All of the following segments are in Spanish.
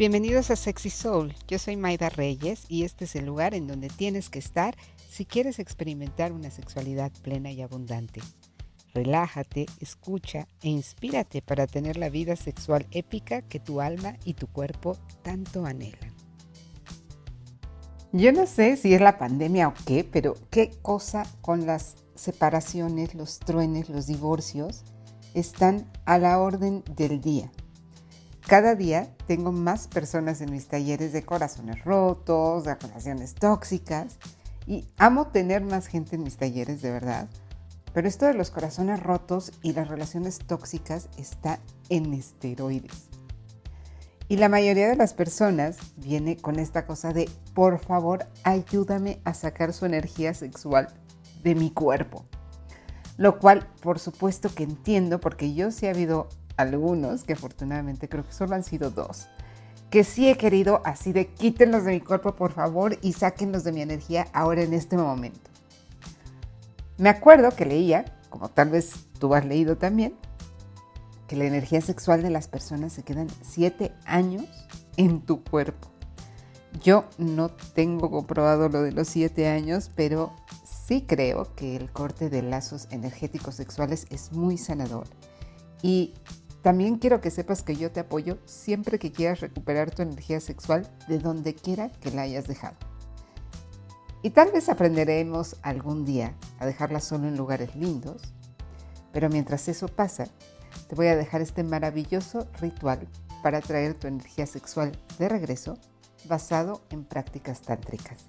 Bienvenidos a Sexy Soul. Yo soy Maida Reyes y este es el lugar en donde tienes que estar si quieres experimentar una sexualidad plena y abundante. Relájate, escucha e inspírate para tener la vida sexual épica que tu alma y tu cuerpo tanto anhelan. Yo no sé si es la pandemia o qué, pero qué cosa con las separaciones, los truenes, los divorcios están a la orden del día. Cada día tengo más personas en mis talleres de corazones rotos, de relaciones tóxicas y amo tener más gente en mis talleres de verdad. Pero esto de los corazones rotos y las relaciones tóxicas está en esteroides. Y la mayoría de las personas viene con esta cosa de, por favor, ayúdame a sacar su energía sexual de mi cuerpo. Lo cual, por supuesto que entiendo, porque yo sí he habido algunos, que afortunadamente creo que solo han sido dos, que sí he querido así de quítenlos de mi cuerpo por favor y sáquenlos de mi energía ahora en este momento. Me acuerdo que leía, como tal vez tú has leído también, que la energía sexual de las personas se quedan siete años en tu cuerpo. Yo no tengo comprobado lo de los siete años, pero sí creo que el corte de lazos energéticos sexuales es muy sanador. Y también quiero que sepas que yo te apoyo siempre que quieras recuperar tu energía sexual de donde quiera que la hayas dejado. Y tal vez aprenderemos algún día a dejarla solo en lugares lindos, pero mientras eso pasa, te voy a dejar este maravilloso ritual para traer tu energía sexual de regreso basado en prácticas tántricas.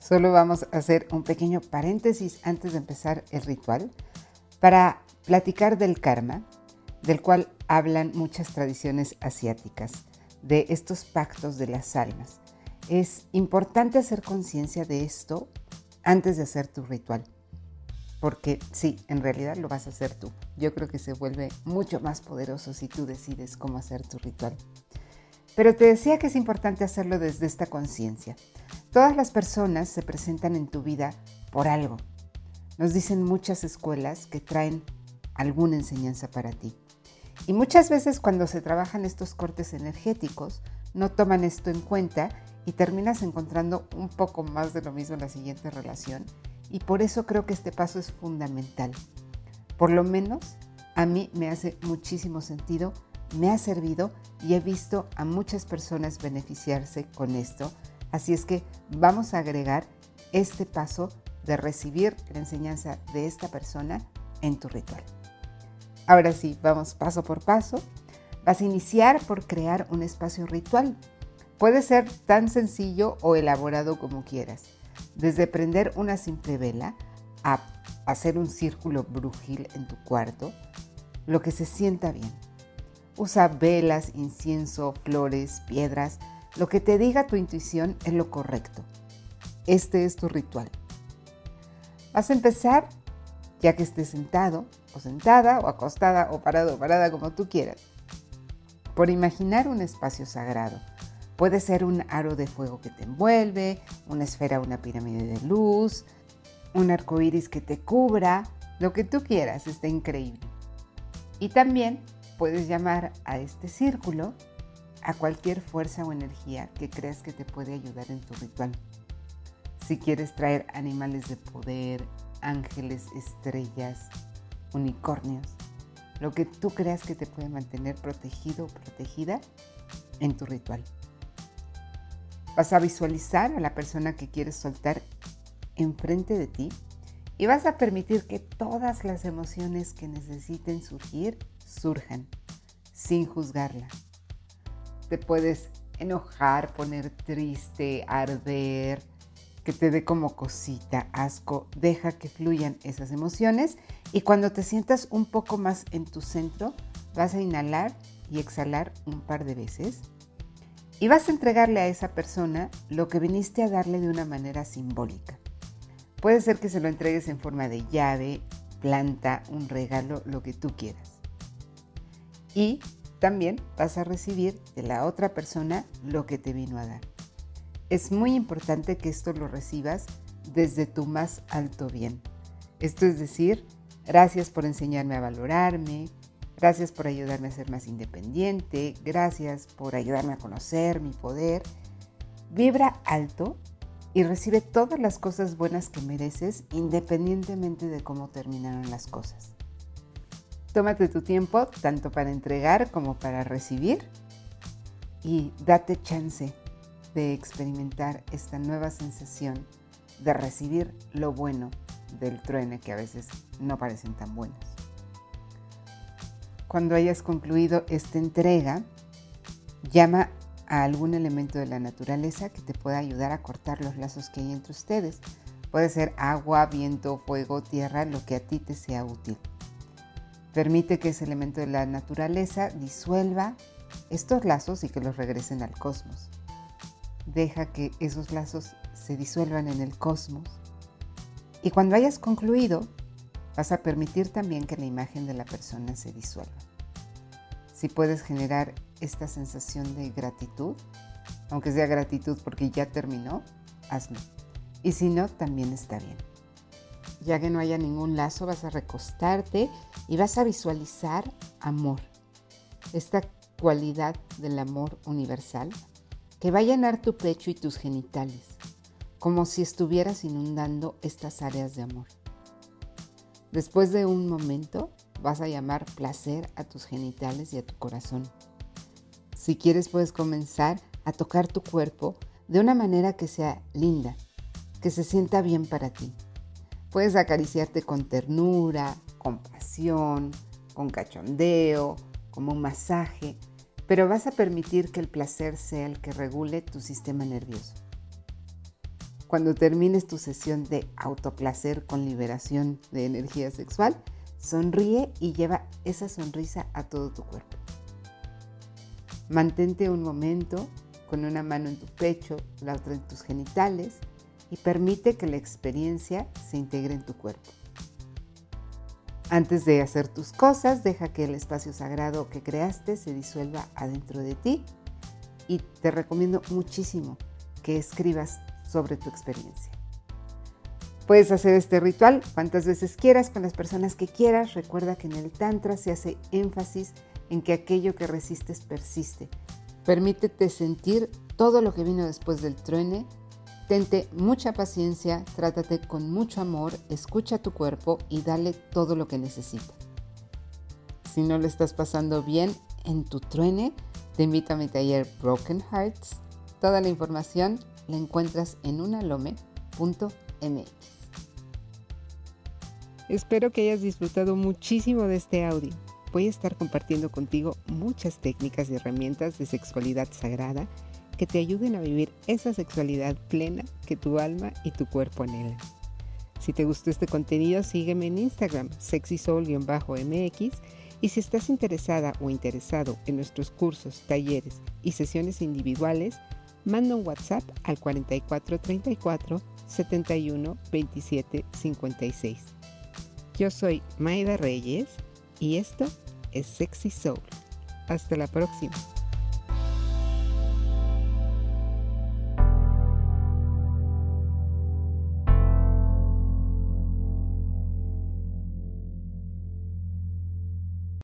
Solo vamos a hacer un pequeño paréntesis antes de empezar el ritual para platicar del karma, del cual hablan muchas tradiciones asiáticas, de estos pactos de las almas. Es importante hacer conciencia de esto antes de hacer tu ritual, porque sí, en realidad lo vas a hacer tú. Yo creo que se vuelve mucho más poderoso si tú decides cómo hacer tu ritual. Pero te decía que es importante hacerlo desde esta conciencia. Todas las personas se presentan en tu vida por algo. Nos dicen muchas escuelas que traen alguna enseñanza para ti. Y muchas veces cuando se trabajan estos cortes energéticos, no toman esto en cuenta y terminas encontrando un poco más de lo mismo en la siguiente relación. Y por eso creo que este paso es fundamental. Por lo menos a mí me hace muchísimo sentido, me ha servido y he visto a muchas personas beneficiarse con esto. Así es que vamos a agregar este paso de recibir la enseñanza de esta persona en tu ritual. Ahora sí, vamos paso por paso. Vas a iniciar por crear un espacio ritual. Puede ser tan sencillo o elaborado como quieras. Desde prender una simple vela a hacer un círculo brujil en tu cuarto, lo que se sienta bien. Usa velas, incienso, flores, piedras. Lo que te diga tu intuición es lo correcto. Este es tu ritual. Vas a empezar ya que estés sentado o sentada o acostada o parado o parada como tú quieras. Por imaginar un espacio sagrado. Puede ser un aro de fuego que te envuelve, una esfera, una pirámide de luz, un arco iris que te cubra, lo que tú quieras, está increíble. Y también puedes llamar a este círculo a cualquier fuerza o energía que creas que te puede ayudar en tu ritual. Si quieres traer animales de poder, ángeles, estrellas, unicornios, lo que tú creas que te puede mantener protegido o protegida en tu ritual. Vas a visualizar a la persona que quieres soltar enfrente de ti y vas a permitir que todas las emociones que necesiten surgir surjan sin juzgarla. Te puedes enojar, poner triste, arder, que te dé como cosita, asco, deja que fluyan esas emociones y cuando te sientas un poco más en tu centro, vas a inhalar y exhalar un par de veces y vas a entregarle a esa persona lo que viniste a darle de una manera simbólica. Puede ser que se lo entregues en forma de llave, planta, un regalo, lo que tú quieras. Y también vas a recibir de la otra persona lo que te vino a dar. Es muy importante que esto lo recibas desde tu más alto bien. Esto es decir, gracias por enseñarme a valorarme, Gracias por ayudarme a ser más independiente. Gracias por ayudarme a conocer mi poder. Vibra alto y recibe todas las cosas buenas que mereces independientemente de cómo terminaron las cosas. Tómate tu tiempo tanto para entregar como para recibir y date chance de experimentar esta nueva sensación de recibir lo bueno del truene que a veces no parecen tan buenos. Cuando hayas concluido esta entrega, llama a algún elemento de la naturaleza que te pueda ayudar a cortar los lazos que hay entre ustedes. Puede ser agua, viento, fuego, tierra, lo que a ti te sea útil. Permite que ese elemento de la naturaleza disuelva estos lazos y que los regresen al cosmos. Deja que esos lazos se disuelvan en el cosmos. Y cuando hayas concluido, vas a permitir también que la imagen de la persona se disuelva. Si puedes generar esta sensación de gratitud, aunque sea gratitud porque ya terminó, hazlo. Y si no, también está bien. Ya que no haya ningún lazo, vas a recostarte y vas a visualizar amor. Esta cualidad del amor universal que va a llenar tu pecho y tus genitales, como si estuvieras inundando estas áreas de amor. Después de un momento, vas a llamar placer a tus genitales y a tu corazón. Si quieres, puedes comenzar a tocar tu cuerpo de una manera que sea linda, que se sienta bien para ti. Puedes acariciarte con ternura, con pasión, con cachondeo, como un masaje, pero vas a permitir que el placer sea el que regule tu sistema nervioso. Cuando termines tu sesión de autoplacer con liberación de energía sexual, sonríe y lleva esa sonrisa a todo tu cuerpo. Mantente un momento con una mano en tu pecho, la otra en tus genitales y permite que la experiencia se integre en tu cuerpo. Antes de hacer tus cosas, deja que el espacio sagrado que creaste se disuelva adentro de ti y te recomiendo muchísimo que escribas sobre tu experiencia. Puedes hacer este ritual cuantas veces quieras con las personas que quieras. Recuerda que en el Tantra se hace énfasis en que aquello que resistes persiste. Permítete sentir todo lo que vino después del truene Tente mucha paciencia, trátate con mucho amor, escucha tu cuerpo y dale todo lo que necesita. Si no le estás pasando bien en tu truene, te invito a mi taller Broken Hearts. Toda la información la encuentras en unalome.mx. Espero que hayas disfrutado muchísimo de este audio. Voy a estar compartiendo contigo muchas técnicas y herramientas de sexualidad sagrada que te ayuden a vivir esa sexualidad plena que tu alma y tu cuerpo anhelan. Si te gustó este contenido, sígueme en Instagram, sexysoul-mx, y si estás interesada o interesado en nuestros cursos, talleres y sesiones individuales, manda un WhatsApp al 4434 71 27 56. Yo soy Maida Reyes y esto es Sexy Soul. Hasta la próxima.